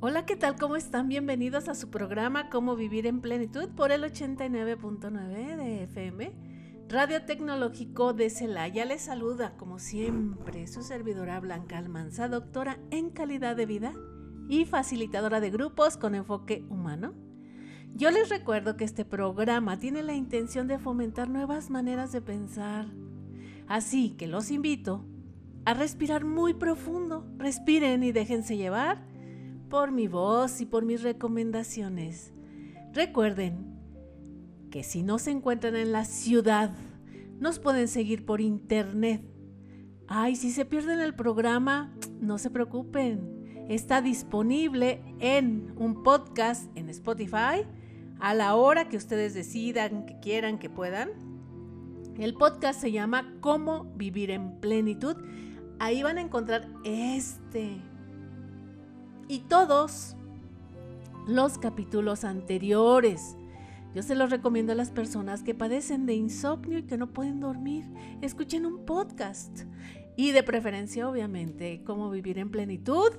Hola, ¿qué tal? ¿Cómo están? Bienvenidos a su programa Cómo Vivir en Plenitud por el 89.9 de FM. Radio Tecnológico de Celaya les saluda, como siempre, su servidora Blanca Almanza, doctora en calidad de vida y facilitadora de grupos con enfoque humano. Yo les recuerdo que este programa tiene la intención de fomentar nuevas maneras de pensar. Así que los invito a respirar muy profundo. Respiren y déjense llevar por mi voz y por mis recomendaciones. Recuerden que si no se encuentran en la ciudad, nos pueden seguir por internet. Ay, si se pierden el programa, no se preocupen. Está disponible en un podcast en Spotify a la hora que ustedes decidan, que quieran, que puedan. El podcast se llama Cómo vivir en plenitud. Ahí van a encontrar este y todos los capítulos anteriores. Yo se los recomiendo a las personas que padecen de insomnio y que no pueden dormir. Escuchen un podcast y de preferencia, obviamente, cómo vivir en plenitud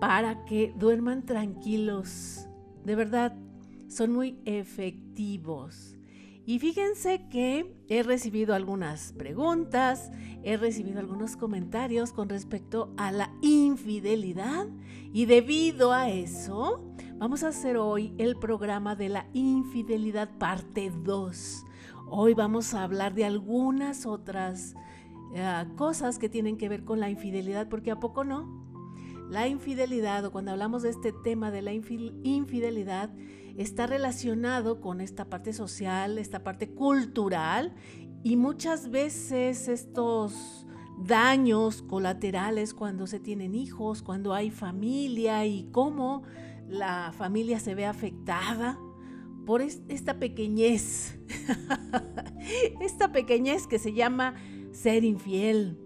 para que duerman tranquilos. De verdad, son muy efectivos. Y fíjense que he recibido algunas preguntas, he recibido algunos comentarios con respecto a la infidelidad y debido a eso vamos a hacer hoy el programa de la infidelidad parte 2. Hoy vamos a hablar de algunas otras eh, cosas que tienen que ver con la infidelidad, porque a poco no. La infidelidad, o cuando hablamos de este tema de la infidelidad, está relacionado con esta parte social, esta parte cultural, y muchas veces estos daños colaterales cuando se tienen hijos, cuando hay familia y cómo la familia se ve afectada por esta pequeñez, esta pequeñez que se llama ser infiel.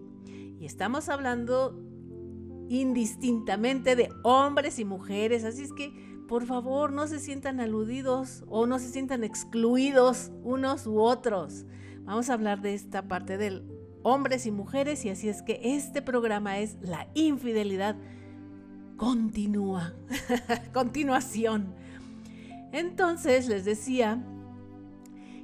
Y estamos hablando indistintamente de hombres y mujeres. Así es que, por favor, no se sientan aludidos o no se sientan excluidos unos u otros. Vamos a hablar de esta parte del hombres y mujeres y así es que este programa es la infidelidad continúa, continuación. Entonces les decía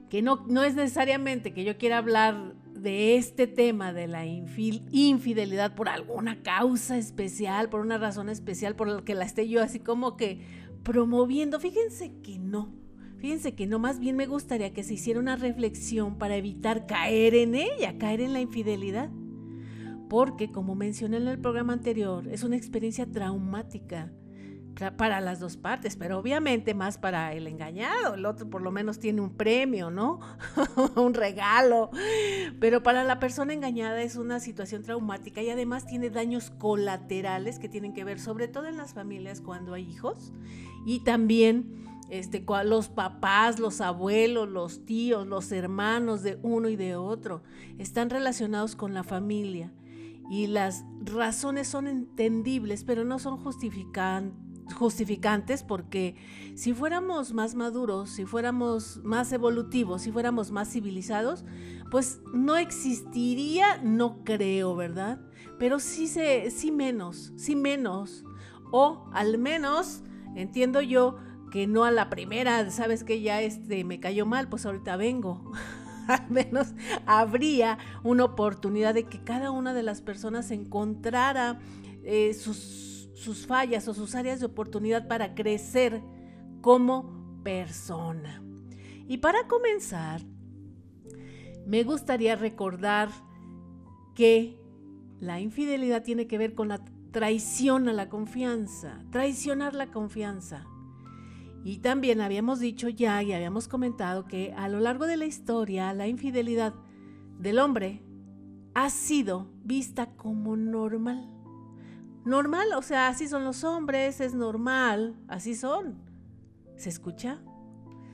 que no, no es necesariamente que yo quiera hablar de este tema de la infidelidad por alguna causa especial, por una razón especial, por la que la esté yo así como que promoviendo. Fíjense que no. Fíjense que no, más bien me gustaría que se hiciera una reflexión para evitar caer en ella, caer en la infidelidad. Porque, como mencioné en el programa anterior, es una experiencia traumática para las dos partes, pero obviamente más para el engañado. El otro por lo menos tiene un premio, ¿no? un regalo. Pero para la persona engañada es una situación traumática y además tiene daños colaterales que tienen que ver sobre todo en las familias cuando hay hijos y también este, los papás, los abuelos, los tíos, los hermanos de uno y de otro están relacionados con la familia y las razones son entendibles, pero no son justificantes justificantes porque si fuéramos más maduros, si fuéramos más evolutivos, si fuéramos más civilizados, pues no existiría, no creo, ¿verdad? Pero sí, se, sí menos, sí menos. O al menos, entiendo yo, que no a la primera, sabes que ya este me cayó mal, pues ahorita vengo. al menos habría una oportunidad de que cada una de las personas encontrara eh, sus sus fallas o sus áreas de oportunidad para crecer como persona. Y para comenzar, me gustaría recordar que la infidelidad tiene que ver con la traición a la confianza, traicionar la confianza. Y también habíamos dicho ya y habíamos comentado que a lo largo de la historia la infidelidad del hombre ha sido vista como normal normal, o sea, así son los hombres, es normal, así son. ¿Se escucha?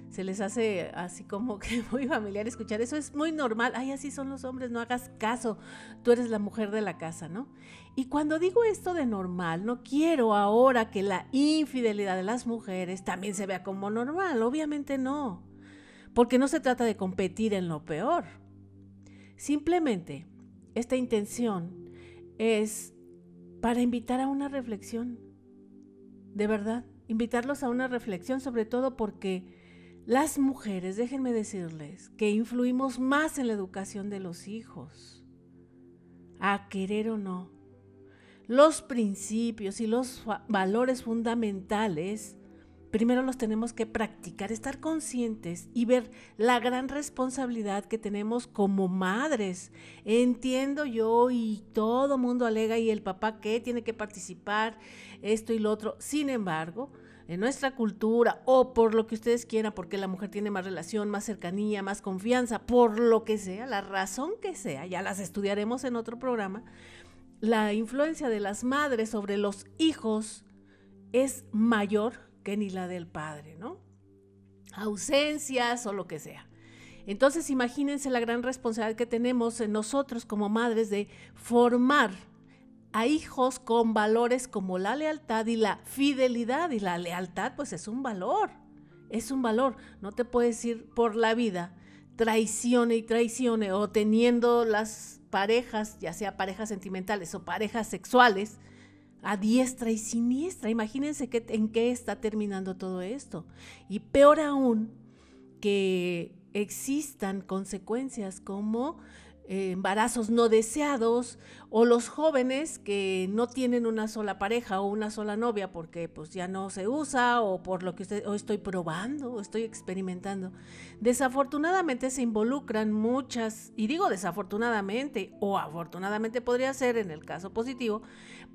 Se les hace así como que muy familiar escuchar. Eso es muy normal. Ay, así son los hombres, no hagas caso. Tú eres la mujer de la casa, ¿no? Y cuando digo esto de normal, no quiero ahora que la infidelidad de las mujeres también se vea como normal. Obviamente no. Porque no se trata de competir en lo peor. Simplemente, esta intención es para invitar a una reflexión. de verdad, invitarlos a una reflexión, sobre todo porque las mujeres, déjenme decirles, que influimos más en la educación de los hijos, a querer o no. Los principios y los valores fundamentales primero los tenemos que practicar, estar conscientes y ver la gran responsabilidad que tenemos como madres. Entiendo yo y todo mundo alega y el papá que tiene que participar, esto y lo otro. Sin embargo, en nuestra cultura o por lo que ustedes quieran, porque la mujer tiene más relación, más cercanía, más confianza, por lo que sea, la razón que sea, ya las estudiaremos en otro programa, la influencia de las madres sobre los hijos es mayor que ni la del padre, ¿no? Ausencias o lo que sea. Entonces imagínense la gran responsabilidad que tenemos en nosotros como madres de formar a hijos con valores como la lealtad y la fidelidad. Y la lealtad pues es un valor, es un valor. No te puedes ir por la vida traicione y traicione o teniendo las parejas, ya sea parejas sentimentales o parejas sexuales, a diestra y siniestra. Imagínense en qué está terminando todo esto. Y peor aún, que existan consecuencias como eh, embarazos no deseados o los jóvenes que no tienen una sola pareja o una sola novia porque pues ya no se usa o por lo que usted, o estoy probando o estoy experimentando. Desafortunadamente se involucran muchas, y digo desafortunadamente o afortunadamente podría ser en el caso positivo,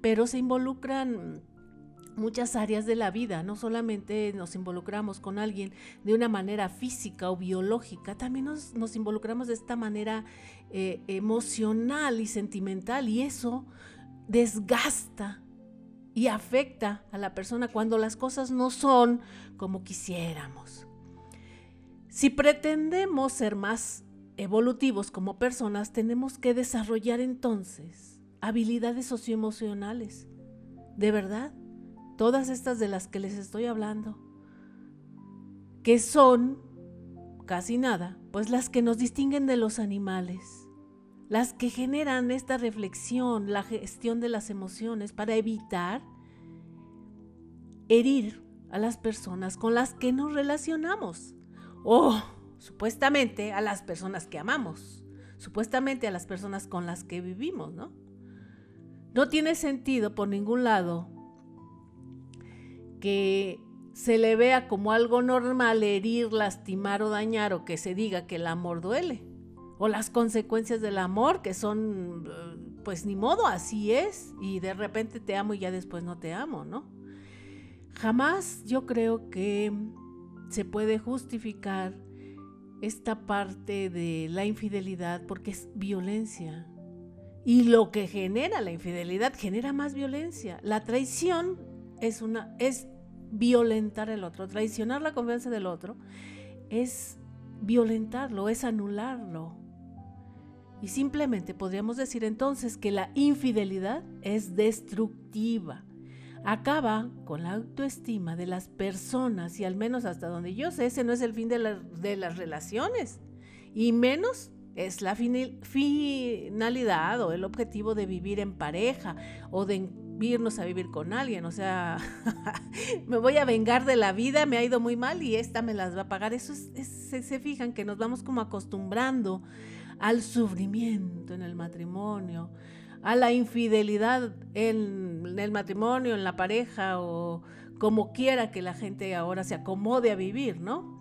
pero se involucran muchas áreas de la vida, no solamente nos involucramos con alguien de una manera física o biológica, también nos, involucramos de esta manera eh, emocional y sentimental y eso desgasta y afecta a la persona cuando las cosas no son como quisiéramos. Si pretendemos ser más evolutivos como personas, tenemos que desarrollar entonces habilidades socioemocionales. De verdad, todas estas de las que les estoy hablando, que son casi nada, pues las que nos distinguen de los animales, las que generan esta reflexión, la gestión de las emociones para evitar herir a las personas con las que nos relacionamos o supuestamente a las personas que amamos, supuestamente a las personas con las que vivimos, ¿no? No tiene sentido por ningún lado que se le vea como algo normal herir, lastimar o dañar o que se diga que el amor duele. O las consecuencias del amor que son, pues ni modo, así es. Y de repente te amo y ya después no te amo, ¿no? Jamás yo creo que se puede justificar esta parte de la infidelidad porque es violencia. Y lo que genera la infidelidad genera más violencia. La traición es una es violentar el otro, traicionar la confianza del otro es violentarlo, es anularlo. Y simplemente podríamos decir entonces que la infidelidad es destructiva. Acaba con la autoestima de las personas y al menos hasta donde yo sé, ese no es el fin de, las relaciones. Y menos es la finalidad o el objetivo de vivir en pareja o de irnos a vivir con alguien. O sea, me voy a vengar de la vida, me ha ido muy mal y esta me las va a pagar. Eso es, se, fijan que nos vamos como acostumbrando al sufrimiento en el matrimonio, a la infidelidad en el matrimonio, en la pareja o como quiera que la gente ahora se acomode a vivir, ¿no?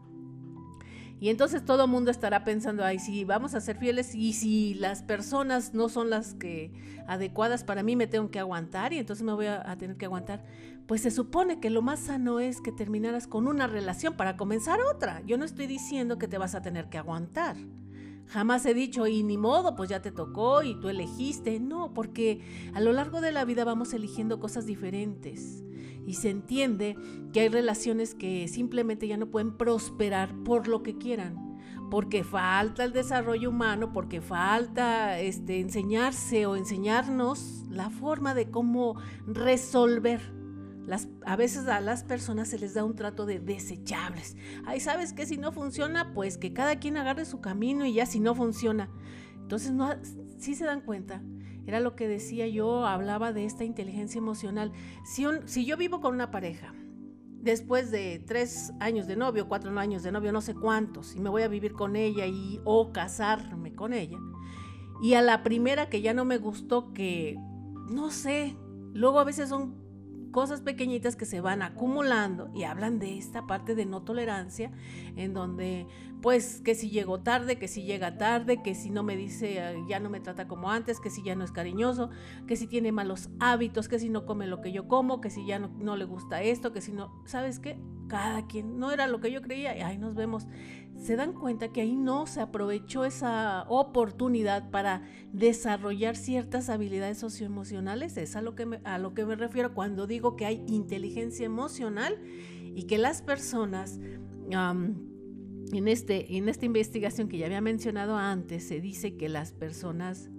Y entonces todo el mundo estará pensando, ay, sí, vamos a ser fieles y si las personas no son las que adecuadas para mí, me tengo que aguantar y entonces me voy a, a, tener que aguantar. Pues se supone que lo más sano es que terminaras con una relación para comenzar otra. Yo no estoy diciendo que te vas a tener que aguantar. Jamás he dicho, y ni modo, pues ya te tocó y tú elegiste. No, porque a lo largo de la vida vamos eligiendo cosas diferentes y se entiende que hay relaciones que simplemente ya no pueden prosperar por lo que quieran, porque falta el desarrollo humano, porque falta este, enseñarse o enseñarnos la forma de cómo resolver. Las, a veces a las personas se les da un trato de desechables. Ay, ¿sabes qué? Si no funciona, pues que cada quien agarre su camino y ya si no funciona. Entonces, no, si se dan cuenta, era lo que decía yo, hablaba de esta inteligencia emocional. Si, si yo vivo con una pareja, después de tres años de novio, cuatro años de novio, no sé cuántos, y me voy a vivir con ella y o casarme con ella, y a la primera que ya no me gustó, que no sé, luego a veces son cosas pequeñitas que se van acumulando y hablan de esta parte de no tolerancia, en donde pues que si llegó tarde, que si llega tarde, que si no me dice, ah, ya no me trata como antes, que si ya no es cariñoso, que si tiene malos hábitos, que si no come lo que yo como, que si ya no, no le gusta esto, que si no, ¿sabes qué? Cada quien, no era lo que yo creía y ahí nos vemos se dan cuenta que ahí no se aprovechó esa oportunidad para desarrollar ciertas habilidades socioemocionales. Es a lo que me, a lo que me refiero cuando digo que hay inteligencia emocional y que las personas... en, este, en esta investigación que ya había mencionado antes, se dice que las personas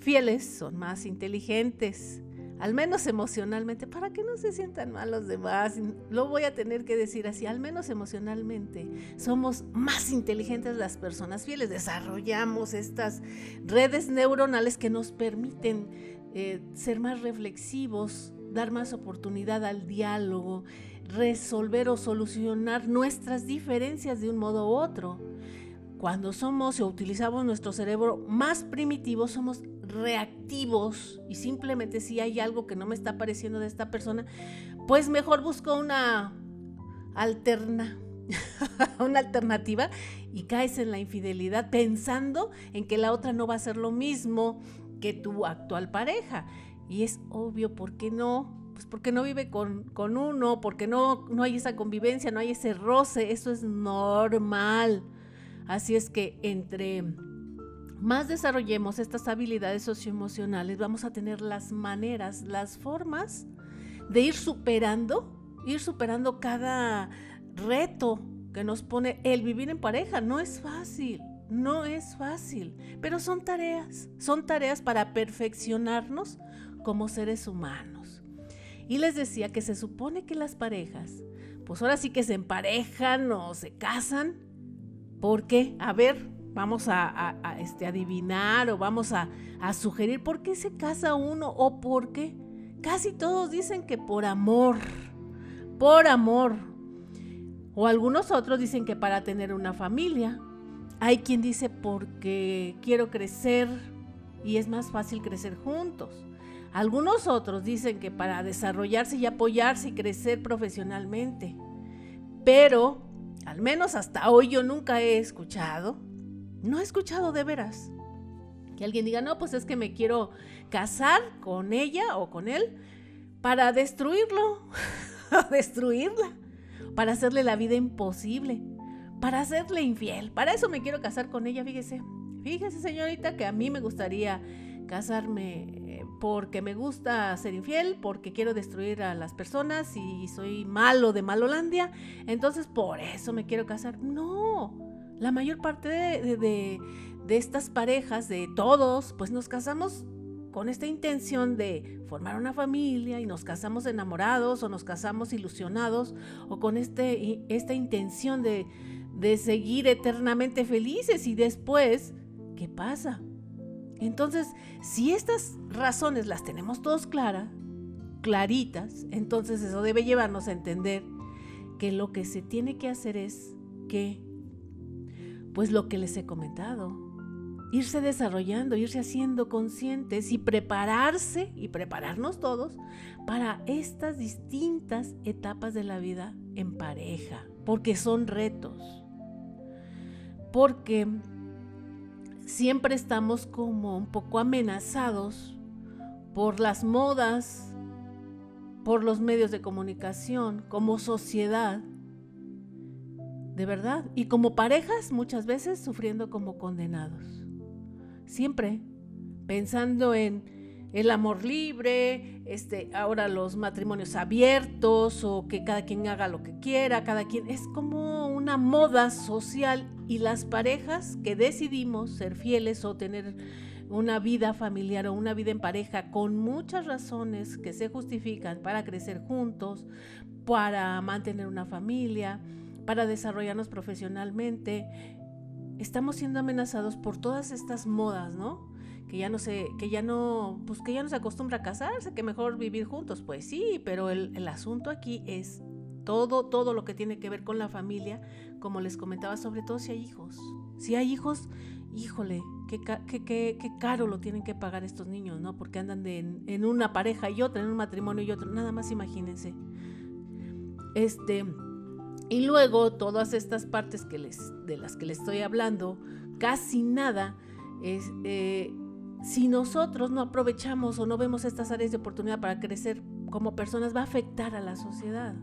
fieles son más inteligentes, al menos emocionalmente, para que no se sientan mal los demás. Lo voy a tener que decir así, al menos emocionalmente. Somos más inteligentes las personas fieles, desarrollamos estas redes neuronales que nos permiten eh, ser más reflexivos, dar más oportunidad al diálogo, resolver o solucionar nuestras diferencias de un modo u otro. Cuando somos o utilizamos nuestro cerebro más primitivo, somos reactivos y simplemente si hay algo que no me está pareciendo de esta persona, pues mejor busco una alterna, una alternativa y caes en la infidelidad pensando en que la otra no va a hacer lo mismo que tu actual pareja. Y es obvio, ¿por qué no? Pues porque no vive con, con uno, porque no, no hay esa convivencia, no hay ese roce, eso es normal. Así es que entre más desarrollemos estas habilidades socioemocionales, vamos a tener las maneras, las formas de ir superando, ir superando cada reto que nos pone el vivir en pareja. No es fácil, no es fácil, pero son tareas, son tareas para perfeccionarnos como seres humanos. Y les decía que se supone que las parejas, pues ahora sí que se emparejan o se casan. ¿Por qué? A ver, vamos a, este, adivinar o vamos a, a, sugerir por qué se casa uno o por qué. Casi todos dicen que por amor, por amor. O algunos otros dicen que para tener una familia. Hay quien dice porque quiero crecer y es más fácil crecer juntos. Algunos otros dicen que para desarrollarse y apoyarse y crecer profesionalmente. Pero, al menos hasta hoy yo nunca he escuchado no he escuchado de veras que alguien diga, no, pues es que me quiero casar con ella o con él para destruirlo, destruirla, para hacerle la vida imposible, para hacerle infiel. Para eso me quiero casar con ella, fíjese. Fíjese, señorita, que a mí me gustaría casarme eh, porque me gusta ser infiel, porque quiero destruir a las personas y soy malo de Malolandia. Entonces, por eso me quiero casar. No, la mayor parte de, estas parejas, de todos, pues nos casamos con esta intención de formar una familia y nos casamos enamorados o nos casamos ilusionados o con este, esta intención de, de seguir eternamente felices y después, ¿qué pasa? Entonces, si estas razones las tenemos todos claras, claritas, entonces eso debe llevarnos a entender que lo que se tiene que hacer es que pues lo que les he comentado, irse desarrollando, irse haciendo conscientes y prepararse y prepararnos todos para estas distintas etapas de la vida en pareja, porque son retos, porque siempre estamos como un poco amenazados por las modas, por los medios de comunicación, como sociedad, de verdad. Y como parejas muchas veces sufriendo como condenados. Siempre pensando en el amor libre, este, ahora los matrimonios abiertos o que cada quien haga lo que quiera, cada quien es como una moda social y las parejas que decidimos ser fieles o tener una vida familiar o una vida en pareja con muchas razones que se justifican para crecer juntos, para mantener una familia, para desarrollarnos profesionalmente. Estamos siendo amenazados por todas estas modas, ¿no? que ya no se, que ya no, pues que ya no se acostumbra a casarse, que mejor vivir juntos. Pues sí, pero el, el asunto aquí es todo, todo lo que tiene que ver con la familia, como les comentaba, sobre todo si hay hijos. Si hay hijos, híjole, qué, qué, qué, caro lo tienen que pagar estos niños, ¿no? Porque andan de, en, una pareja y otra, en un matrimonio y otro, nada más imagínense. Este, y luego todas estas partes que les, de las que les estoy hablando, casi nada, es, eh, si nosotros no aprovechamos o no vemos estas áreas de oportunidad para crecer como personas, va a afectar a la sociedad.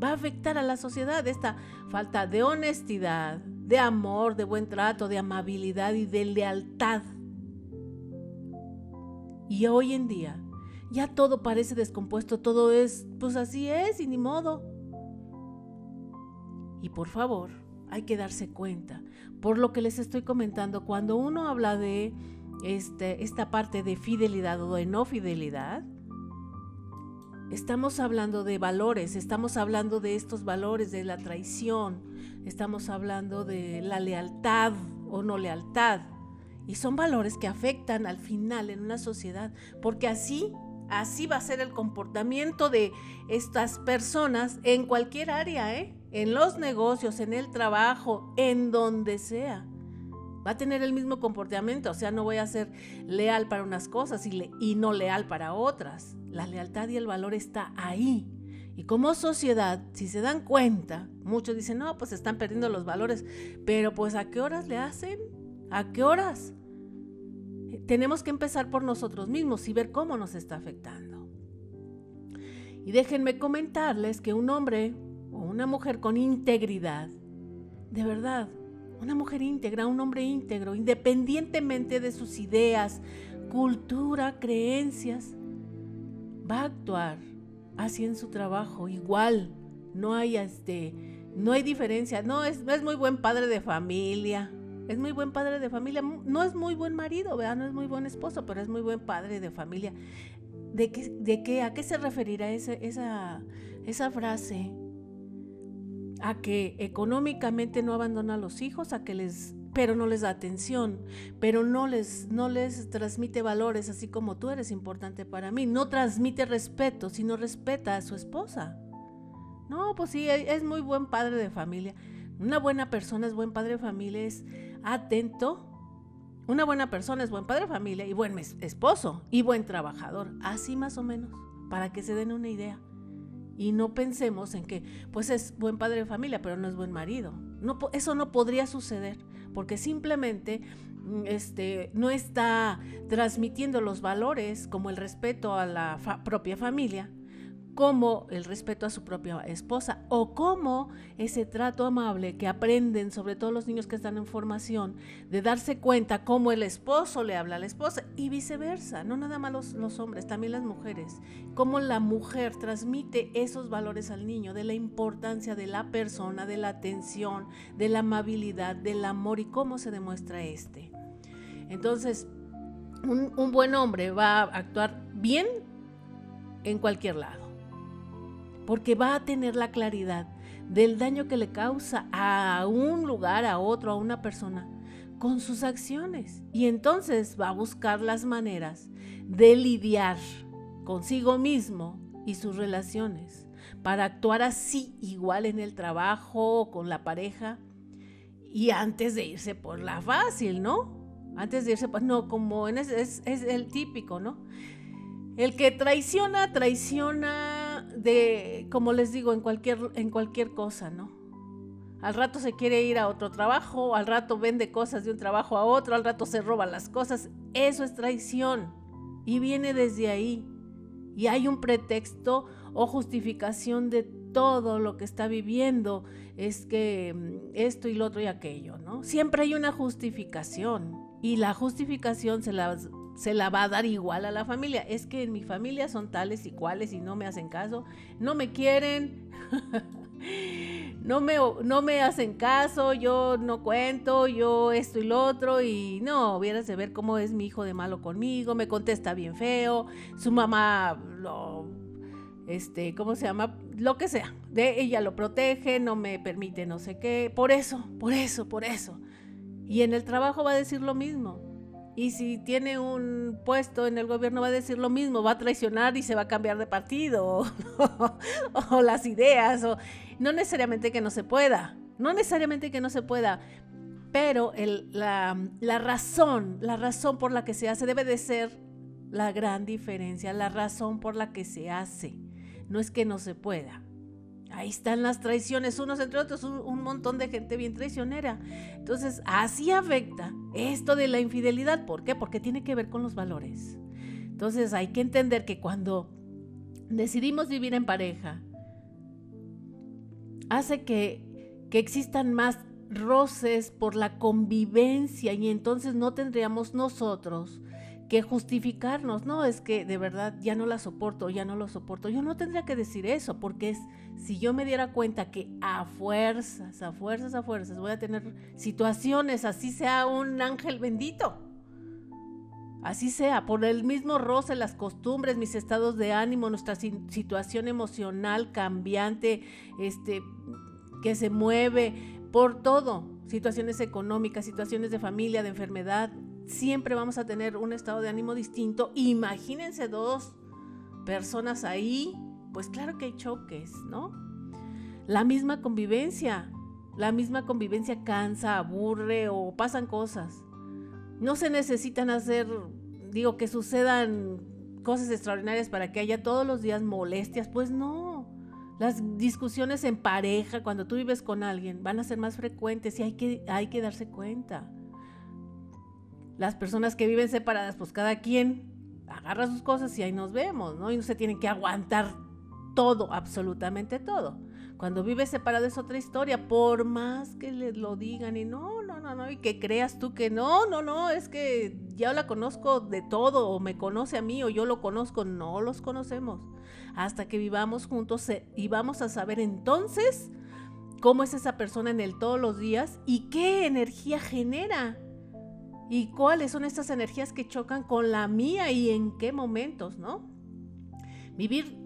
Va a afectar a la sociedad esta falta de honestidad, de amor, de buen trato, de amabilidad y de lealtad. Y hoy en día ya todo parece descompuesto, todo es, pues así es y ni modo. Y por favor, hay que darse cuenta, por lo que les estoy comentando, cuando uno habla de este, esta parte de fidelidad o de no fidelidad, Estamos hablando de valores, estamos hablando de estos valores, de la traición, estamos hablando de la lealtad o no lealtad. Y son valores que afectan al final en una sociedad, porque así, así va a ser el comportamiento de estas personas en cualquier área, ¿eh? En los negocios, en el trabajo, en donde sea. Va a tener el mismo comportamiento, o sea, no voy a ser leal para unas cosas y, no leal para otras. La lealtad y el valor está ahí. Y como sociedad, si se dan cuenta, muchos dicen, no, pues están perdiendo los valores, pero pues ¿a qué horas le hacen? ¿A qué horas? Tenemos que empezar por nosotros mismos y ver cómo nos está afectando. Y déjenme comentarles que un hombre una mujer con integridad, de verdad, una mujer íntegra, un hombre íntegro, independientemente de sus ideas, cultura, creencias, va a actuar así en su trabajo, igual. No hay este, no hay diferencia. No es, es muy buen padre de familia. Es muy buen padre de familia. No es muy buen marido. No es muy buen esposo, pero es muy buen padre de familia. ¿De qué, de qué, a qué se referirá esa, esa frase? A que económicamente no abandona a los hijos, a que les pero no les da atención, pero no les, no les transmite valores, así como tú eres importante para mí. No transmite respeto, sino respeta a su esposa. No, pues sí, e, es muy buen padre de familia. Una buena persona es buen padre de familia, es atento. Una buena persona es buen padre de familia y buen esposo y buen trabajador. Así más o menos, para que se den una idea. Y no pensemos en que, pues es buen padre de familia, pero no es buen marido. No, eso no podría suceder porque simplemente mm, este, no está transmitiendo los valores como el respeto a la propia familia, como el respeto a su propia esposa o como ese trato amable que aprenden, sobre todo los niños que están en formación, de darse cuenta cómo el esposo le habla a la esposa y viceversa, no nada más los, hombres, también las mujeres, cómo la mujer transmite esos valores al niño, de la importancia de la persona, de la atención, de la amabilidad, del amor y cómo se demuestra este. Entonces, un buen hombre va a actuar bien en cualquier lado porque va a tener la claridad del daño que le causa a un lugar, a otro, a una persona, con sus acciones. Y entonces va a buscar las maneras de lidiar consigo mismo y sus relaciones para actuar así igual en el trabajo o con la pareja y antes de irse por la fácil, ¿no? Antes de irse, pues no, como es, es el típico, ¿no? El que traiciona, traiciona de, como les digo, en cualquier, en cualquier cosa, ¿no? Al rato se quiere ir a otro trabajo, al rato vende cosas de un trabajo a otro, al rato se roba las cosas. Eso es traición y viene desde ahí. Y hay un pretexto o justificación de todo lo que está viviendo. Es que mm, esto y lo otro y aquello, ¿no? Siempre hay una justificación. Y la justificación se la se la va a dar igual a la familia. Es que en mi familia son tales y cuales y no me hacen caso, no me quieren, no, me, no me hacen caso, yo no cuento, yo esto y lo otro y no, hubieras de ver cómo es mi hijo de malo conmigo, me contesta bien feo, su mamá lo... Este, ¿cómo se llama? Lo que sea. De ella lo protege, no me permite no sé qué. Por eso, por eso, por eso. Y en el trabajo va a decir lo mismo y si tiene un puesto en el gobierno va a decir lo mismo, va a traicionar y se va a cambiar de partido o, las ideas, o no necesariamente que no se pueda, no necesariamente que no se pueda, pero la, la razón, la razón por la que se hace debe de ser la gran diferencia, la razón por la que se hace, no es que no se pueda. Ahí están las traiciones, unos entre otros, un, montón de gente bien traicionera. Entonces, así afecta esto de la infidelidad. ¿Por qué? Porque tiene que ver con los valores. Entonces, hay que entender que cuando decidimos vivir en pareja, hace que, que existan más roces por la convivencia y entonces no tendríamos nosotros que justificarnos, no, es que de verdad ya no la soporto, ya no lo soporto. Yo no tendría que decir eso, porque es, si yo me diera cuenta que a fuerzas, a fuerzas, a fuerzas voy a tener situaciones, así sea un ángel bendito, así sea, por el mismo roce, las costumbres, mis estados de ánimo, nuestra situación emocional cambiante, este, que se mueve, por todo, situaciones económicas, situaciones de familia, de enfermedad, siempre vamos a tener un estado de ánimo distinto. Imagínense dos personas ahí, pues claro que hay choques, ¿no? La misma convivencia, la misma convivencia cansa, aburre o pasan cosas. No se necesitan hacer, digo, que sucedan cosas extraordinarias para que haya todos los días molestias, pues no. Las discusiones en pareja, cuando tú vives con alguien, van a ser más frecuentes y hay que, hay que darse cuenta. Las personas que viven separadas, pues cada quien agarra sus cosas y ahí nos vemos, ¿no? Y no se tienen que aguantar todo, absolutamente todo. Cuando vives separado es otra historia, por más que les lo digan y no, no, no, no, y que creas tú que no, no, no, es que ya la conozco de todo, o me conoce a mí, o yo lo conozco, no los conocemos. Hasta que vivamos juntos y vamos a saber entonces cómo es esa persona en el todos los días y qué energía genera y cuáles son estas energías que chocan con la mía y en qué momentos, ¿no? Vivir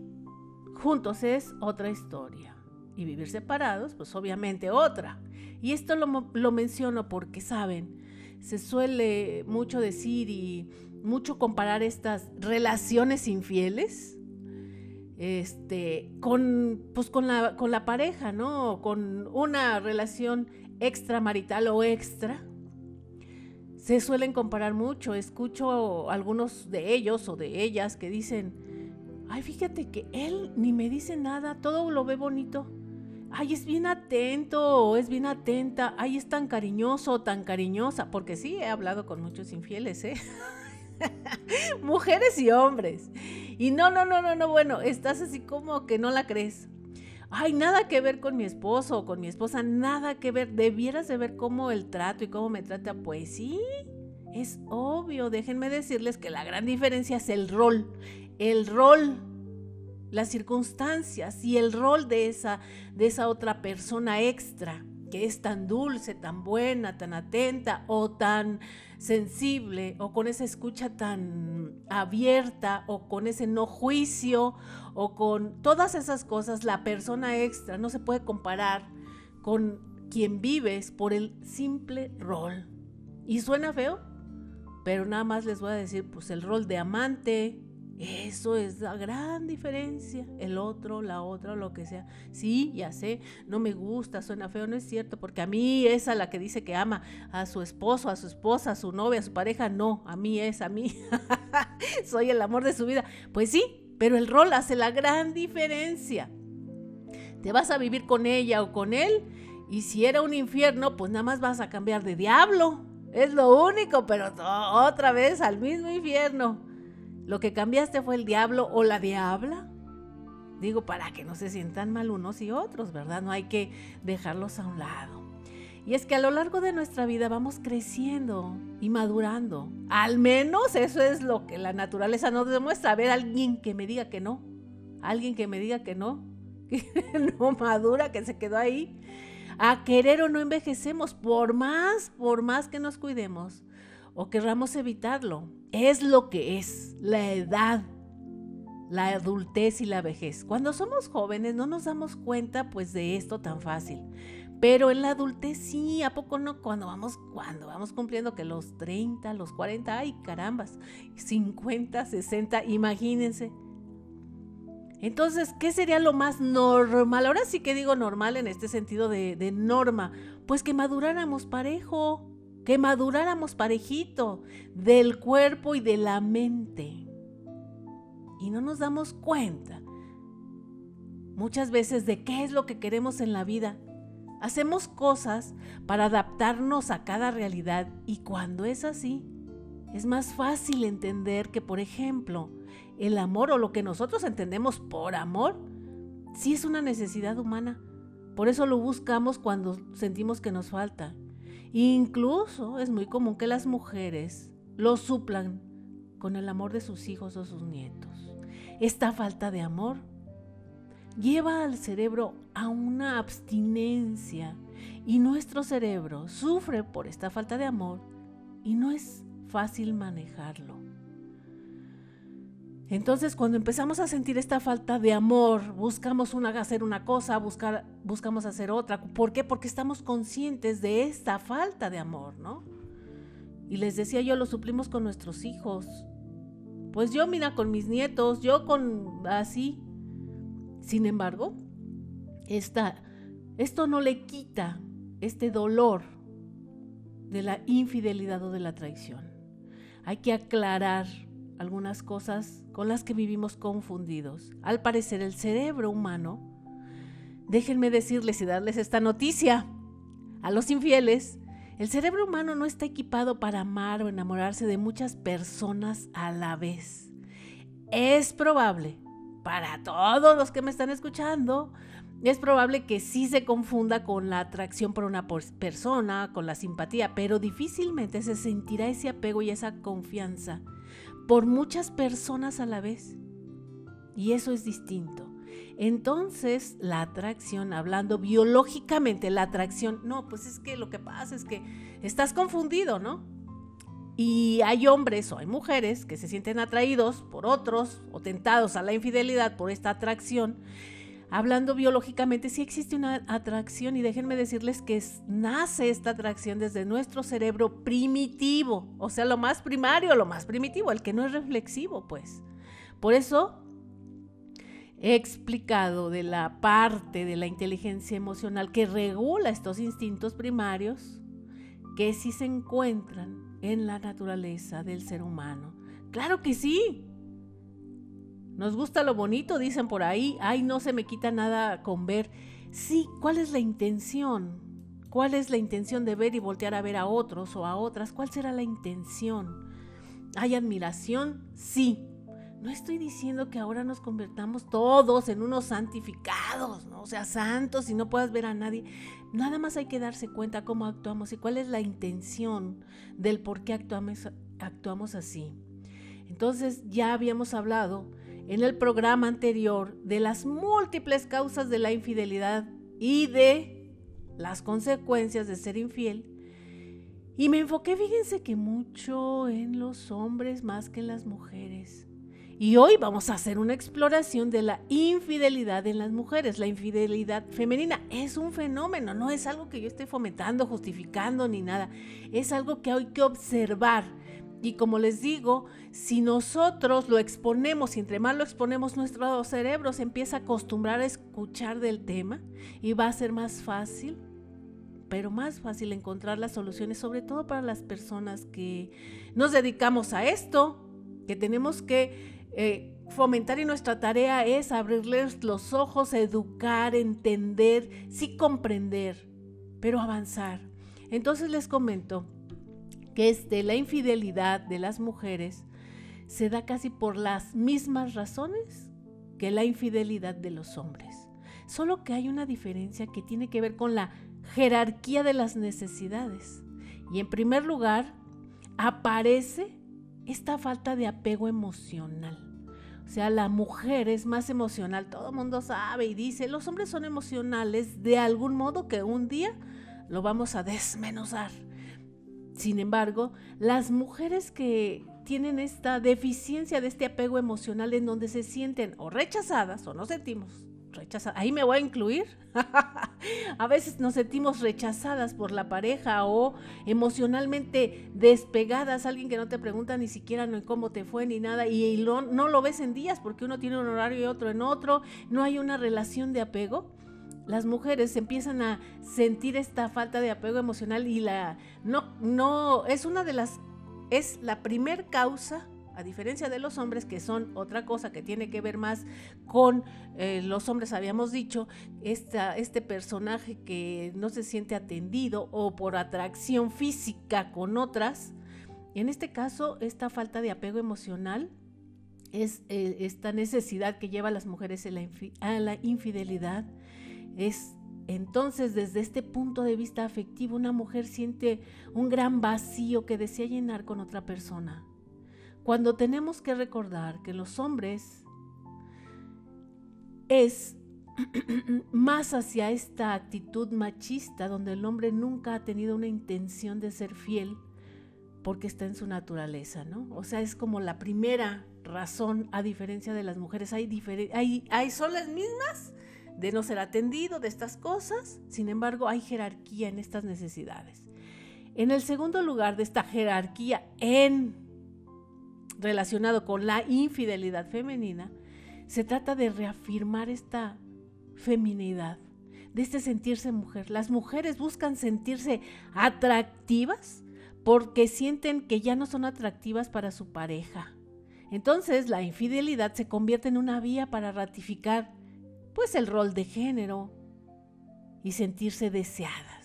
juntos es otra historia y vivir separados, pues obviamente otra. Y esto lo, lo menciono porque, saben, se suele mucho decir y mucho comparar estas relaciones infieles este, con, pues con, la, con la pareja, ¿no? Con una relación extramarital o extra se suelen comparar mucho. Escucho algunos de ellos o de ellas que dicen, ay, fíjate que él ni me dice nada, todo lo ve bonito. Ay, es bien atento o es bien atenta. Ay, es tan cariñoso tan cariñosa. Porque sí, he hablado con muchos infieles, ¿eh? Mujeres y hombres. Y no, no, no, no, no, bueno, estás así como que no la crees. Ay, nada que ver con mi esposo o con mi esposa, nada que ver. Debieras de ver cómo el trato y cómo me trata. Pues sí, es obvio. Déjenme decirles que la gran diferencia es el rol. El rol, las circunstancias y el rol de esa, de esa otra persona extra que es tan dulce, tan buena, tan atenta o tan sensible o con esa escucha tan abierta o con ese no juicio o con todas esas cosas, la persona extra no se puede comparar con quien vives por el simple rol. Y suena feo, pero nada más les voy a decir, pues el rol de amante, eso es la gran diferencia. El otro, la otra, lo que sea. Sí, ya sé, no me gusta, suena feo, no es cierto, porque a mí esa la que dice que ama a su esposo, a su esposa, a su novia, a su pareja, no, a mí es, a mí. Soy el amor de su vida. Pues sí, pero el rol hace la gran diferencia. Te vas a vivir con ella o con él y si era un infierno, pues nada más vas a cambiar de diablo. Es lo único, pero otra vez al mismo infierno. Lo que cambiaste fue el diablo o la diabla. Digo, para que no se sientan mal unos y otros, ¿verdad? No hay que dejarlos a un lado. Y es que a lo largo de nuestra vida vamos creciendo y madurando. Al menos eso es lo que la naturaleza nos demuestra. A ver, alguien que me diga que no. Alguien que me diga que no. Que no madura, que se quedó ahí. A querer o no envejecemos, por más, por más que nos cuidemos o querramos evitarlo es lo que es la edad, la adultez y la vejez. Cuando somos jóvenes no nos damos cuenta pues de esto tan fácil. Pero en la adultez sí, ¿a poco no? Cuando vamos, cuando vamos cumpliendo que los 30, los 40, ay carambas, 50, 60, imagínense. Entonces, ¿qué sería lo más normal? Ahora sí que digo normal en este sentido de, de norma. Pues que maduráramos parejo, que maduráramos parejito del cuerpo y de la mente. Y no nos damos cuenta muchas veces de qué es lo que queremos en la vida. Hacemos cosas para adaptarnos a cada realidad y cuando es así, es más fácil entender que, por ejemplo, el amor o lo que nosotros entendemos por amor, sí es una necesidad humana. Por eso lo buscamos cuando sentimos que nos falta. Incluso es muy común que las mujeres lo suplan con el amor de sus hijos o sus nietos. Esta falta de amor lleva al cerebro a una abstinencia y nuestro cerebro sufre por esta falta de amor y no es fácil manejarlo. Entonces, cuando empezamos a sentir esta falta de amor, buscamos una, hacer una cosa, buscar, buscamos hacer otra. ¿Por qué? Porque estamos conscientes de esta falta de amor, ¿no? Y les decía yo, lo suplimos con nuestros hijos. Pues yo, mira, con mis nietos, yo con así. Sin embargo, esta, esto no le quita este dolor de la infidelidad o de la traición. Hay que aclarar algunas cosas con las que vivimos confundidos. Al parecer el cerebro humano, déjenme decirles y darles esta noticia, a los infieles, el cerebro humano no está equipado para amar o enamorarse de muchas personas a la vez. Es probable, para todos los que me están escuchando, es probable que sí se confunda con la atracción por una persona, con la simpatía, pero difícilmente se sentirá ese apego y esa confianza por muchas personas a la vez. Y eso es distinto. Entonces, la atracción, hablando biológicamente, la atracción, no, pues es que lo que pasa es que estás confundido, ¿no? Y hay hombres o hay mujeres que se sienten atraídos por otros o tentados a la infidelidad por esta atracción hablando biológicamente, sí existe una atracción y déjenme decirles que nace esta atracción desde nuestro cerebro primitivo, o sea, lo más primario, lo más primitivo, el que no es reflexivo, pues. Por eso he explicado de la parte de la inteligencia emocional que regula estos instintos primarios, que sí se encuentran en la naturaleza del ser humano. Claro que sí, nos gusta lo bonito, dicen por ahí. Ay, no se me quita nada con ver. Sí, ¿cuál es la intención? ¿Cuál es la intención de ver y voltear a ver a otros o a otras? ¿Cuál será la intención? ¿Hay admiración? Sí. No estoy diciendo que ahora nos convertamos todos en unos santificados, ¿no? o sea, santos y no puedas ver a nadie. Nada más hay que darse cuenta cómo actuamos y cuál es la intención del por qué actuamos, actuamos así. Entonces ya habíamos hablado en el programa anterior de las múltiples causas de la infidelidad y de las consecuencias de ser infiel. Y me enfoqué, fíjense que mucho en los hombres más que en las mujeres. Y hoy vamos a hacer una exploración de la infidelidad en las mujeres. La infidelidad femenina es un fenómeno, no es algo que yo esté fomentando, justificando ni nada. Es algo que hay que observar y como les digo, si nosotros lo exponemos y entre más lo exponemos, nuestro cerebro se empieza a acostumbrar a escuchar del tema y va a ser más fácil, pero más fácil encontrar las soluciones, sobre todo para las personas que nos dedicamos a esto, que tenemos que eh, fomentar y nuestra tarea es abrirles los ojos, educar, entender, sí comprender, pero avanzar. Entonces les comento que es de la infidelidad de las mujeres se da casi por las mismas razones que la infidelidad de los hombres. Solo que hay una diferencia que tiene que ver con la jerarquía de las necesidades. Y en primer lugar, aparece esta falta de apego emocional. O sea, la mujer es más emocional. Todo el mundo sabe y dice, los hombres son emocionales de algún modo que un día lo vamos a desmenuzar. Sin embargo, las mujeres que tienen esta deficiencia de este apego emocional en donde se sienten o rechazadas o no sentimos rechazada. Ahí me voy a incluir. a veces nos sentimos rechazadas por la pareja o emocionalmente despegadas. Alguien que no te pregunta ni siquiera cómo te fue ni nada y, no lo ves en días porque uno tiene un horario y otro en otro. No hay una relación de apego. Las mujeres empiezan a sentir esta falta de apego emocional y la no no es una de las es la primer causa a diferencia de los hombres, que son otra cosa que tiene que ver más con eh, los hombres, habíamos dicho, este personaje que no se siente atendido o por atracción física con otras, en este caso, esta falta de apego emocional es eh, esta necesidad que lleva a las mujeres a la infidelidad, es entonces, desde este punto de vista afectivo, una mujer siente un gran vacío que desea llenar con otra persona. Cuando tenemos que recordar que los hombres es más hacia esta actitud machista donde el hombre nunca ha tenido una intención de ser fiel porque está en su naturaleza, ¿no? O sea, es como la primera razón a diferencia de las mujeres. Hay, hay, hay son las mismas de no ser atendido, de estas cosas, sin embargo hay jerarquía en estas necesidades. En el segundo lugar de esta jerarquía en relacionado con la infidelidad femenina, se trata de reafirmar esta feminidad, de este sentirse mujer. Las mujeres buscan sentirse atractivas porque sienten que ya no son atractivas para su pareja. Entonces la infidelidad se convierte en una vía para ratificar pues el rol de género y sentirse deseada.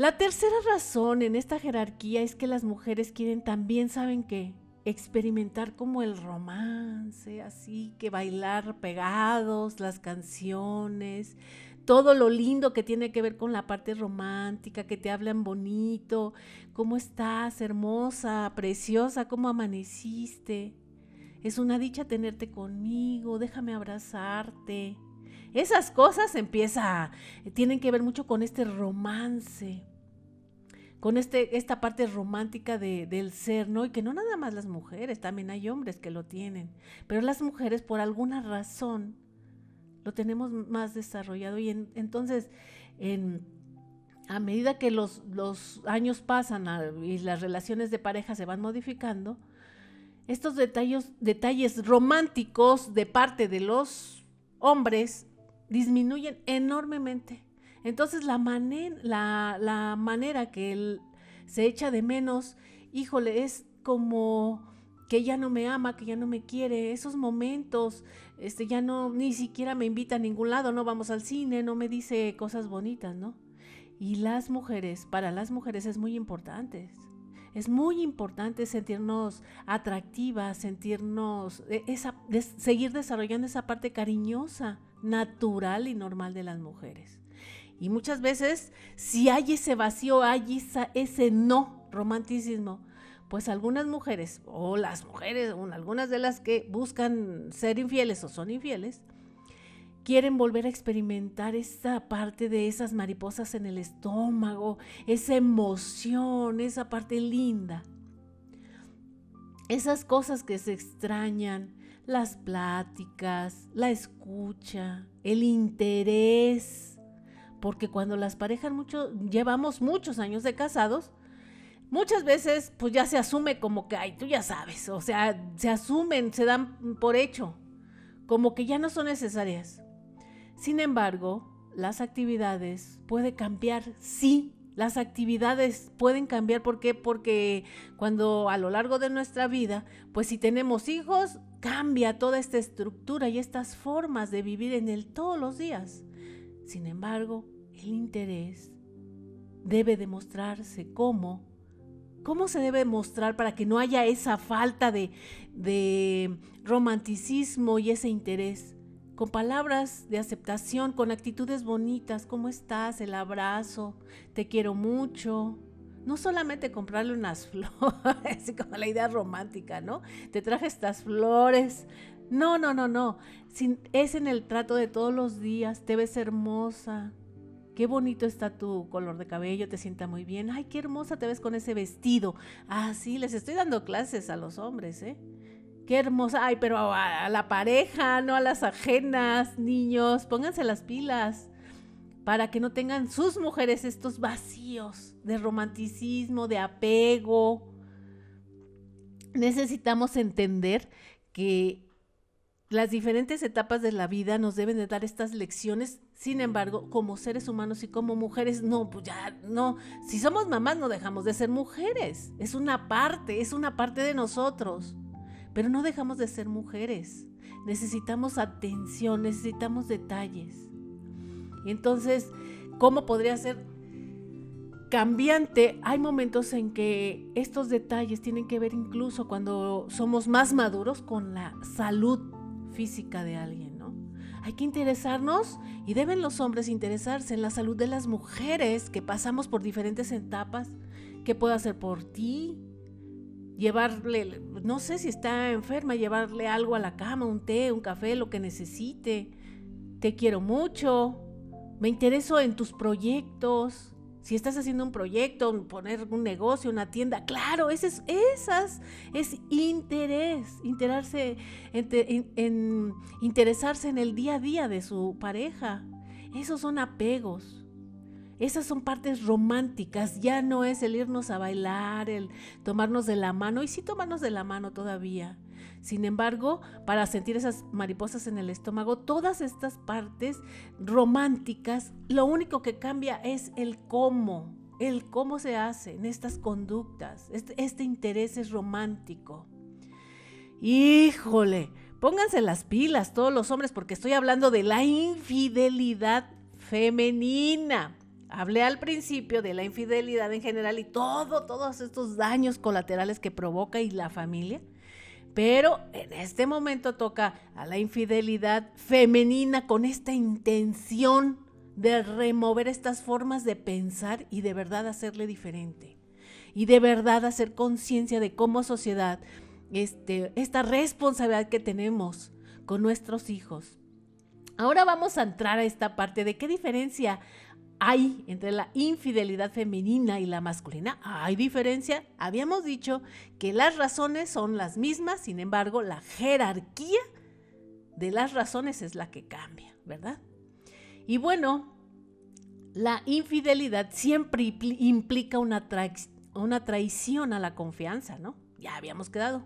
La tercera razón en esta jerarquía es que las mujeres quieren también, ¿saben qué? Experimentar como el romance, así que bailar pegados, las canciones, todo lo lindo que tiene que ver con la parte romántica, que te hablan bonito, cómo estás, hermosa, preciosa, cómo amaneciste. Es una dicha tenerte conmigo, déjame abrazarte. Esas cosas empieza, tienen que ver mucho con este romance con este, esta parte romántica del ser, ¿no? Y que no nada más las mujeres, también hay hombres que lo tienen, pero las mujeres por alguna razón lo tenemos más desarrollado y entonces a medida que los, los años pasan y las relaciones de pareja se van modificando, estos detalles, detalles románticos de parte de los hombres disminuyen enormemente. Entonces la, manera que él se echa de menos, híjole, es como que ya no me ama, que ya no me quiere, esos momentos, este, ya no, ni siquiera me invita a ningún lado, no vamos al cine, no me dice cosas bonitas, ¿no? Y las mujeres, para las mujeres es muy importante. Es muy importante sentirnos atractivas, sentirnos, e, esa, seguir desarrollando esa parte cariñosa, natural y normal de las mujeres. Y muchas veces, si hay ese vacío, hay ese no romanticismo, pues algunas mujeres, o las mujeres, o algunas de las que buscan ser infieles o son infieles, quieren volver a experimentar esa parte de esas mariposas en el estómago, esa emoción, esa parte linda. Esas cosas que se extrañan, las pláticas, la escucha, el interés porque cuando las parejas mucho, llevamos muchos años de casados, muchas veces pues ya se asume como que, ay, tú ya sabes, o sea, se asumen, se dan por hecho, como que ya no son necesarias. Sin embargo, las actividades pueden cambiar, sí, las actividades pueden cambiar, ¿por qué? Porque cuando a lo largo de nuestra vida, pues si tenemos hijos, cambia toda esta estructura y estas formas de vivir en él todos los días. Sin embargo, el interés debe demostrarse cómo, cómo se debe mostrar para que no haya esa falta de, de romanticismo y ese interés. Con palabras de aceptación, con actitudes bonitas, ¿cómo estás? El abrazo, te quiero mucho, no solamente comprarle unas flores, como la idea romántica, ¿no? Te traje estas flores. No, no, no, no. es en el trato de todos los días. Te ves hermosa. Qué bonito está tu color de cabello, te sienta muy bien. Ay, qué hermosa te ves con ese vestido. Ah, sí, les estoy dando clases a los hombres, ¿eh? Qué hermosa, ay, pero a, la pareja, no a las ajenas, niños, pónganse las pilas para que no tengan sus mujeres estos vacíos de romanticismo, de apego. Necesitamos entender que las diferentes etapas de la vida nos deben de dar estas lecciones. Sin embargo, como seres humanos y como mujeres, no, pues ya no. Si somos mamás, no dejamos de ser mujeres. Es una parte, es una parte de nosotros. Pero no dejamos de ser mujeres. Necesitamos atención, necesitamos detalles. Entonces, ¿cómo podría ser cambiante? Hay momentos en que estos detalles tienen que ver incluso cuando somos más maduros con la salud física de alguien, ¿no? Hay que interesarnos y deben los hombres interesarse en la salud de las mujeres que pasamos por diferentes etapas. ¿Qué puedo hacer por ti? Llevarle, no sé si está enferma, llevarle algo a la cama, un té, un café, lo que necesite. Te quiero mucho. Me intereso en tus proyectos. Si estás haciendo un proyecto, poner un negocio, una tienda, claro, ese es, esas es interés, en, interesarse en el día a día de su pareja. Esos son apegos. Esas son partes románticas, ya no es el irnos a bailar, el tomarnos de la mano, y sí tomarnos de la mano todavía, sin embargo, para sentir esas mariposas en el estómago, todas estas partes románticas, lo único que cambia es el cómo, el cómo se hacen estas conductas. Este, este interés es romántico. Híjole, pónganse las pilas todos los hombres porque estoy hablando de la infidelidad femenina. Hablé al principio de la infidelidad en general y todo, todos estos daños colaterales que provoca y la familia. Pero en este momento toca a la infidelidad femenina con esta intención de remover estas formas de pensar y de verdad hacerle diferente. Y de verdad hacer conciencia de cómo sociedad, este, esta responsabilidad que tenemos con nuestros hijos. Ahora vamos a entrar a esta parte de qué diferencia hay entre la infidelidad femenina y la masculina. Hay diferencia. Habíamos dicho que las razones son las mismas, sin embargo, la jerarquía de las razones es la que cambia, ¿verdad? Y bueno, la infidelidad siempre implica una, una traición a la confianza, ¿no? Ya habíamos quedado.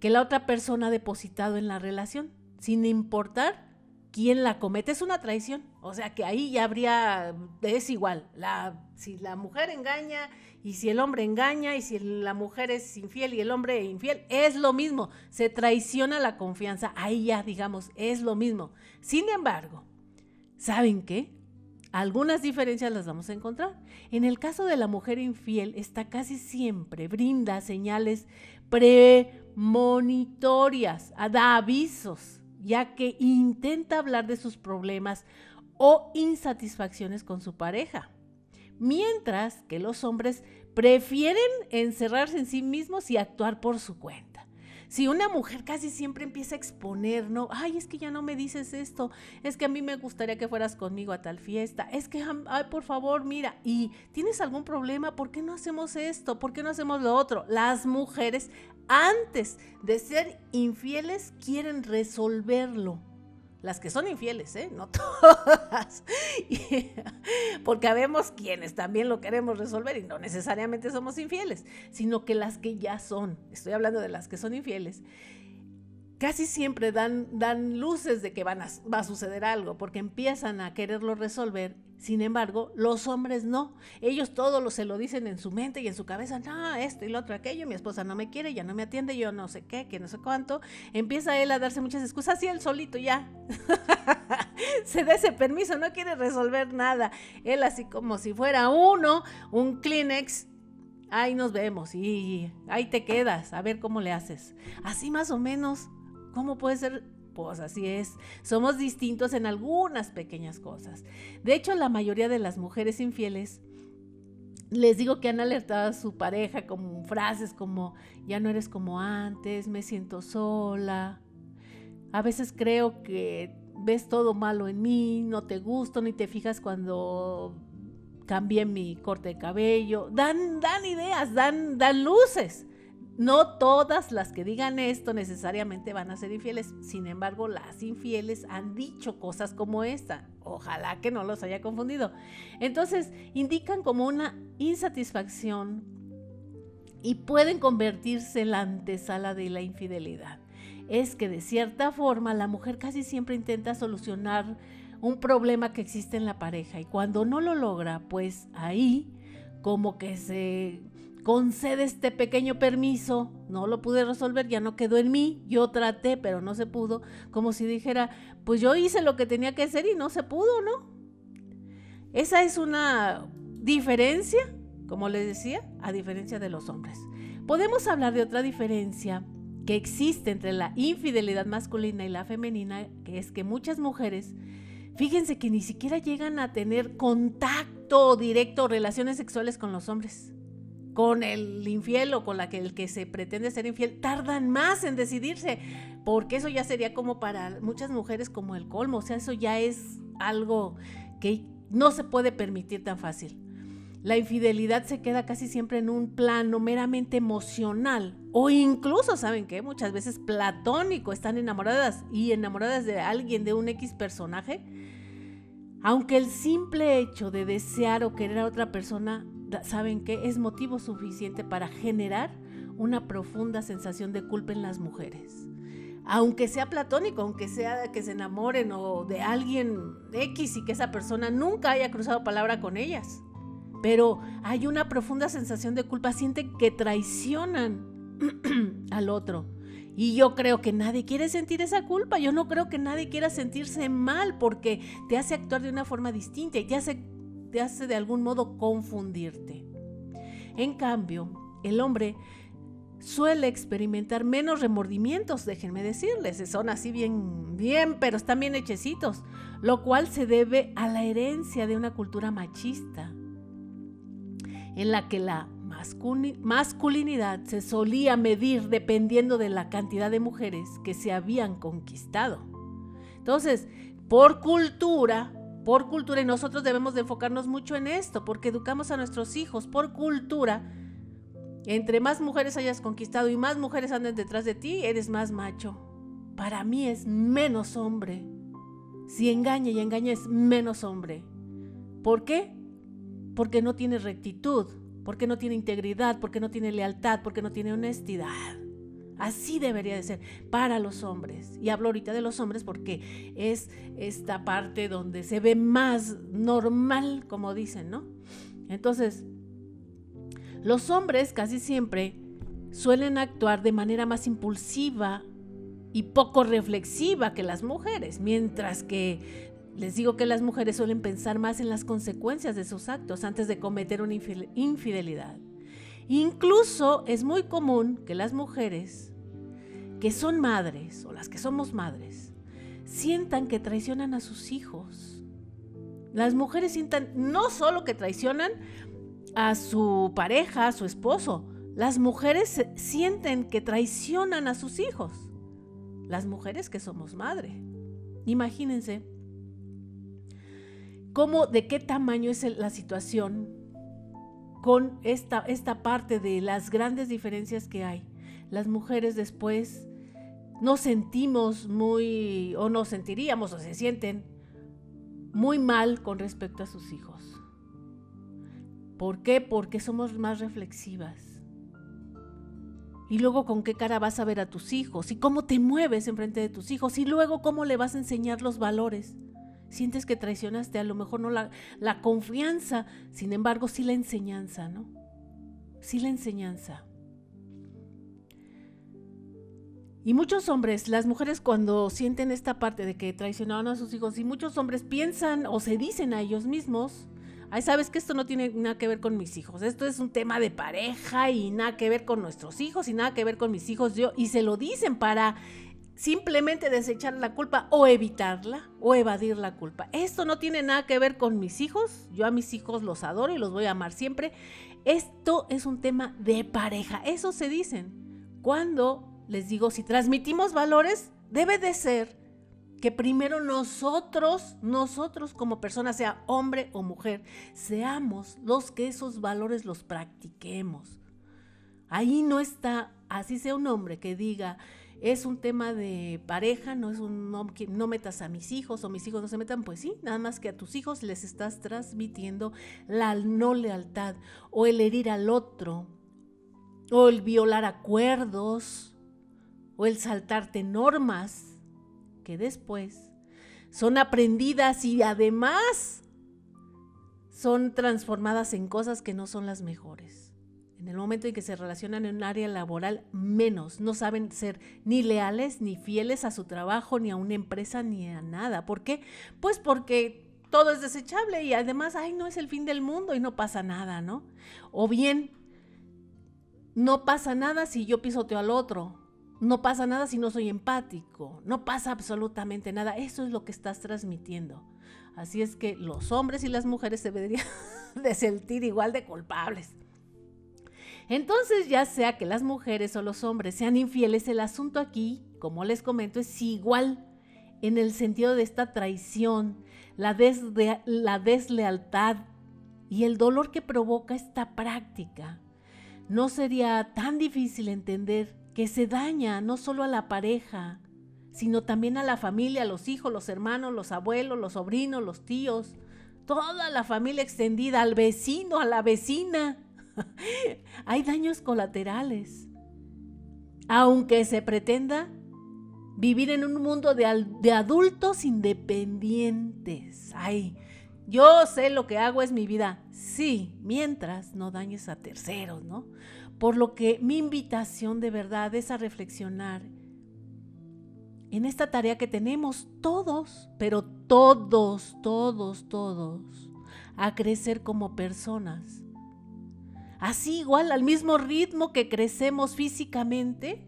Que la otra persona ha depositado en la relación, sin importar quién la comete, es una traición. O sea que ahí ya habría, es igual, si la mujer engaña y si el hombre engaña y si la mujer es infiel y el hombre infiel, es lo mismo, se traiciona la confianza, ahí ya digamos, es lo mismo. Sin embargo, ¿saben qué? Algunas diferencias las vamos a encontrar. En el caso de la mujer infiel, está casi siempre brinda señales premonitorias, da avisos ya que intenta hablar de sus problemas o insatisfacciones con su pareja. Mientras que los hombres prefieren encerrarse en sí mismos y actuar por su cuenta. Si una mujer casi siempre empieza a exponer, no, ay, es que ya no me dices esto, es que a mí me gustaría que fueras conmigo a tal fiesta, es que, ay, por favor, mira, y tienes algún problema, ¿por qué no hacemos esto? ¿Por qué no hacemos lo otro? Las mujeres antes de ser infieles quieren resolverlo. Las que son infieles, ¿eh? No todas. Porque habemos quienes también lo queremos resolver y no necesariamente somos infieles, sino que las que ya son, estoy hablando de las que son infieles, casi siempre dan, dan luces de que van a, va a suceder algo, porque empiezan a quererlo resolver sin embargo, los hombres no. Ellos todo lo, se lo dicen en su mente y en su cabeza. No, esto y lo otro, aquello. Mi esposa no me quiere, ya no me atiende, yo no sé qué, que no sé cuánto. Empieza él a darse muchas excusas y él solito ya. se da ese permiso, no quiere resolver nada. Él así como si fuera uno, un Kleenex. Ahí nos vemos y ahí te quedas, a ver cómo le haces. Así más o menos, ¿cómo puede ser pues así es, somos distintos en algunas pequeñas cosas. De hecho, la mayoría de las mujeres infieles, les digo que han alertado a su pareja con frases como, ya no eres como antes, me siento sola. A veces creo que ves todo malo en mí, no te gusto, ni te fijas cuando cambié mi corte de cabello. Dan, dan ideas, dan, dan luces No todas las que digan esto necesariamente van a ser infieles. Sin embargo, las infieles han dicho cosas como esta. Ojalá que no los haya confundido. Entonces, indican como una insatisfacción y pueden convertirse en la antesala de la infidelidad. Es que de cierta forma la mujer casi siempre intenta solucionar un problema que existe en la pareja y cuando no lo logra, pues ahí como que se concede este pequeño permiso, no lo pude resolver, ya no quedó en mí, yo traté, pero no se pudo, como si dijera, pues yo hice lo que tenía que hacer y no se pudo, ¿no? Esa es una diferencia, como les decía, a diferencia de los hombres. Podemos hablar de otra diferencia que existe entre la infidelidad masculina y la femenina, que es que muchas mujeres, fíjense que ni siquiera llegan a tener contacto directo relaciones sexuales con los hombres con el infiel o con la que el que se pretende ser infiel tardan más en decidirse, porque eso ya sería como para muchas mujeres como el colmo, o sea, eso ya es algo que no se puede permitir tan fácil. La infidelidad se queda casi siempre en un plano meramente emocional o incluso, ¿saben qué? Muchas veces platónico, están enamoradas y enamoradas de alguien, de un X personaje. Aunque el simple hecho de desear o querer a otra persona ¿saben qué? Es motivo suficiente para generar una profunda sensación de culpa en las mujeres. Aunque sea platónico, aunque sea que se enamoren o de alguien X y que esa persona nunca haya cruzado palabra con ellas. Pero hay una profunda sensación de culpa, sienten que traicionan al otro. Y yo creo que nadie quiere sentir esa culpa, yo no creo que nadie quiera sentirse mal porque te hace actuar de una forma distinta y te hace te hace de algún modo confundirte. En cambio, el hombre suele experimentar menos remordimientos, déjenme decirles, son así bien, bien, pero están bien hechecitos, lo cual se debe a la herencia de una cultura machista, en la que la masculinidad se solía medir dependiendo de la cantidad de mujeres que se habían conquistado. Entonces, por cultura, por cultura, y nosotros debemos de enfocarnos mucho en esto, porque educamos a nuestros hijos por cultura. Entre más mujeres hayas conquistado y más mujeres anden detrás de ti, eres más macho. Para mí es menos hombre. Si engaña y engaña es menos hombre. ¿Por qué? Porque no tiene rectitud, porque no tiene integridad, porque no tiene lealtad, porque no tiene honestidad. Así debería de ser para los hombres. Y hablo ahorita de los hombres porque es esta parte donde se ve más normal, como dicen, ¿no? Entonces, los hombres casi siempre suelen actuar de manera más impulsiva y poco reflexiva que las mujeres, mientras que les digo que las mujeres suelen pensar más en las consecuencias de sus actos antes de cometer una infidelidad. Incluso es muy común que las mujeres que son madres o las que somos madres sientan que traicionan a sus hijos. Las mujeres sientan no solo que traicionan a su pareja, a su esposo, las mujeres sienten que traicionan a sus hijos. Las mujeres que somos madre. Imagínense cómo, de qué tamaño es la situación con esta, esta parte de las grandes diferencias que hay. Las mujeres después nos sentimos muy, o nos sentiríamos, o se sienten muy mal con respecto a sus hijos. ¿Por qué? Porque somos más reflexivas. Y luego con qué cara vas a ver a tus hijos y cómo te mueves enfrente de tus hijos y luego cómo le vas a enseñar los valores. Sientes que traicionaste a lo mejor no la, la confianza, sin embargo sí la enseñanza, ¿no? Sí la enseñanza. Y muchos hombres, las mujeres cuando sienten esta parte de que traicionaron a sus hijos, y muchos hombres piensan o se dicen a ellos mismos, ay, sabes que esto no tiene nada que ver con mis hijos, esto es un tema de pareja y nada que ver con nuestros hijos y nada que ver con mis hijos, yo, y se lo dicen para simplemente desechar la culpa o evitarla o evadir la culpa. Esto no tiene nada que ver con mis hijos, yo a mis hijos los adoro y los voy a amar siempre. Esto es un tema de pareja, eso se dicen. Cuando les digo, si transmitimos valores, debe de ser que primero nosotros, nosotros como personas, sea hombre o mujer, seamos los que esos valores los practiquemos. Ahí no está, así sea un hombre que diga, es un tema de pareja, no es un no, no metas a mis hijos o mis hijos no se metan, pues sí, nada más que a tus hijos les estás transmitiendo la no lealtad o el herir al otro o el violar acuerdos o el saltarte normas que después son aprendidas y además son transformadas en cosas que no son las mejores. En el momento en que se relacionan en un área laboral, menos. No saben ser ni leales, ni fieles a su trabajo, ni a una empresa, ni a nada. ¿Por qué? Pues porque todo es desechable y además, ay, no es el fin del mundo y no pasa nada, ¿no? O bien, no pasa nada si yo pisoteo al otro. No pasa nada si no soy empático. No pasa absolutamente nada. Eso es lo que estás transmitiendo. Así es que los hombres y las mujeres se deberían de sentir igual de culpables. Entonces, ya sea que las mujeres o los hombres sean infieles, el asunto aquí, como les comento, es igual en el sentido de esta traición, la, deslealtad y el dolor que provoca esta práctica. No sería tan difícil entender que se daña no solo a la pareja, sino también a la familia, a los hijos, los hermanos, los abuelos, los sobrinos, los tíos, toda la familia extendida, al vecino, a la vecina. Hay daños colaterales. Aunque se pretenda vivir en un mundo de, adultos independientes. Ay, yo sé lo que hago es mi vida. Sí, mientras no dañes a terceros, ¿no? Por lo que mi invitación de verdad es a reflexionar en esta tarea que tenemos todos, pero todos, todos, todos, a crecer como personas Así igual, al mismo ritmo que crecemos físicamente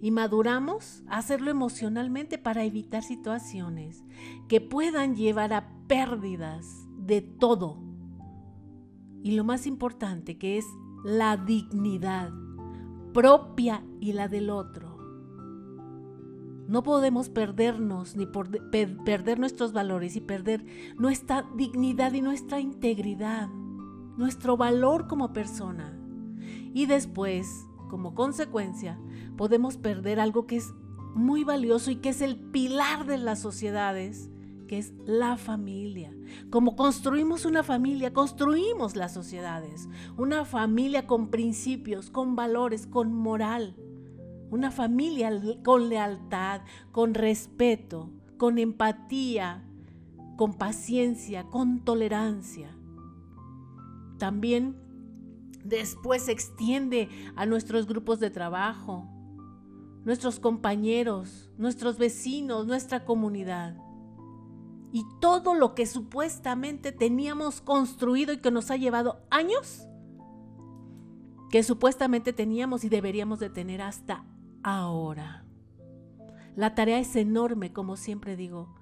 y maduramos, hacerlo emocionalmente para evitar situaciones que puedan llevar a pérdidas de todo. Y lo más importante que es la dignidad propia y la del otro. No podemos perdernos ni perder nuestros valores y perder nuestra dignidad y nuestra integridad nuestro valor como persona. Y después, como consecuencia, podemos perder algo que es muy valioso y que es el pilar de las sociedades, que es la familia. Como construimos una familia, construimos las sociedades. Una familia con principios, con valores, con moral. Una familia con lealtad, con respeto, con empatía, con paciencia, con tolerancia también después se extiende a nuestros grupos de trabajo, nuestros compañeros, nuestros vecinos, nuestra comunidad. Y todo lo que supuestamente teníamos construido y que nos ha llevado años, que supuestamente teníamos y deberíamos de tener hasta ahora. La tarea es enorme, como siempre digo.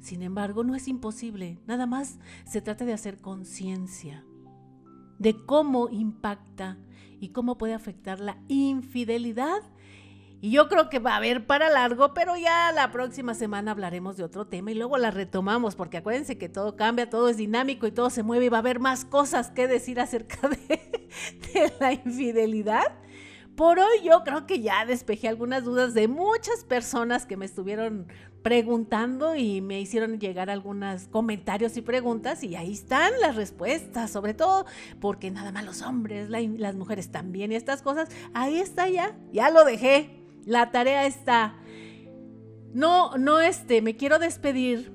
Sin embargo, no es imposible. Nada más se trata de hacer conciencia de cómo impacta y cómo puede afectar la infidelidad. Y yo creo que va a haber para largo, pero ya la próxima semana hablaremos de otro tema y luego la retomamos, porque acuérdense que todo cambia, todo es dinámico y todo se mueve y va a haber más cosas que decir acerca de, la infidelidad. Por hoy yo creo que ya despejé algunas dudas de muchas personas que me estuvieron preguntando y me hicieron llegar algunos comentarios y preguntas y ahí están las respuestas, sobre todo porque nada más los hombres, las mujeres también y estas cosas, ahí está ya, ya lo dejé, la tarea está. No, no este, me quiero despedir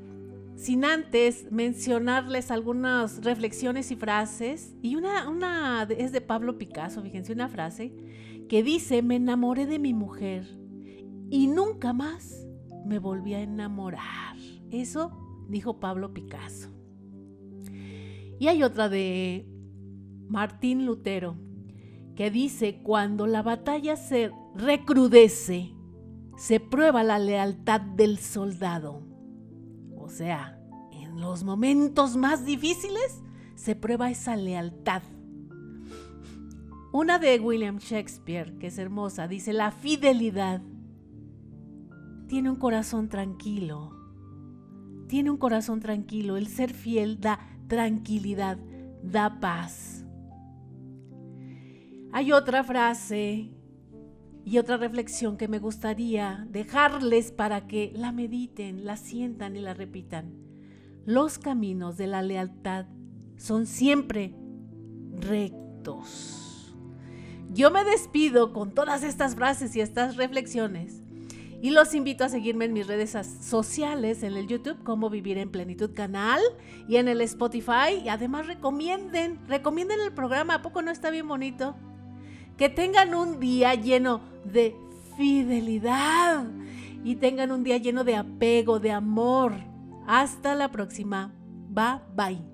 sin antes mencionarles algunas reflexiones y frases y una, una es de Pablo Picasso, fíjense una frase que dice, me enamoré de mi mujer y nunca más me volví a enamorar. Eso dijo Pablo Picasso. Y hay otra de Martín Lutero que dice, cuando la batalla se recrudece, se prueba la lealtad del soldado. O sea, en los momentos más difíciles se prueba esa lealtad. Una de William Shakespeare, que es hermosa, dice, la fidelidad tiene un corazón tranquilo. Tiene un corazón tranquilo. El ser fiel da tranquilidad, da paz. Hay otra frase y otra reflexión que me gustaría dejarles para que la mediten, la sientan y la repitan. Los caminos de la lealtad son siempre rectos. Yo me despido con todas estas frases y estas reflexiones y los invito a seguirme en mis redes sociales, en el YouTube como Vivir en Plenitud Canal y en el Spotify. Y además recomienden, recomienden el programa, ¿a poco no está bien bonito? Que tengan un día lleno de fidelidad y tengan un día lleno de apego, de amor. Hasta la próxima. Bye bye.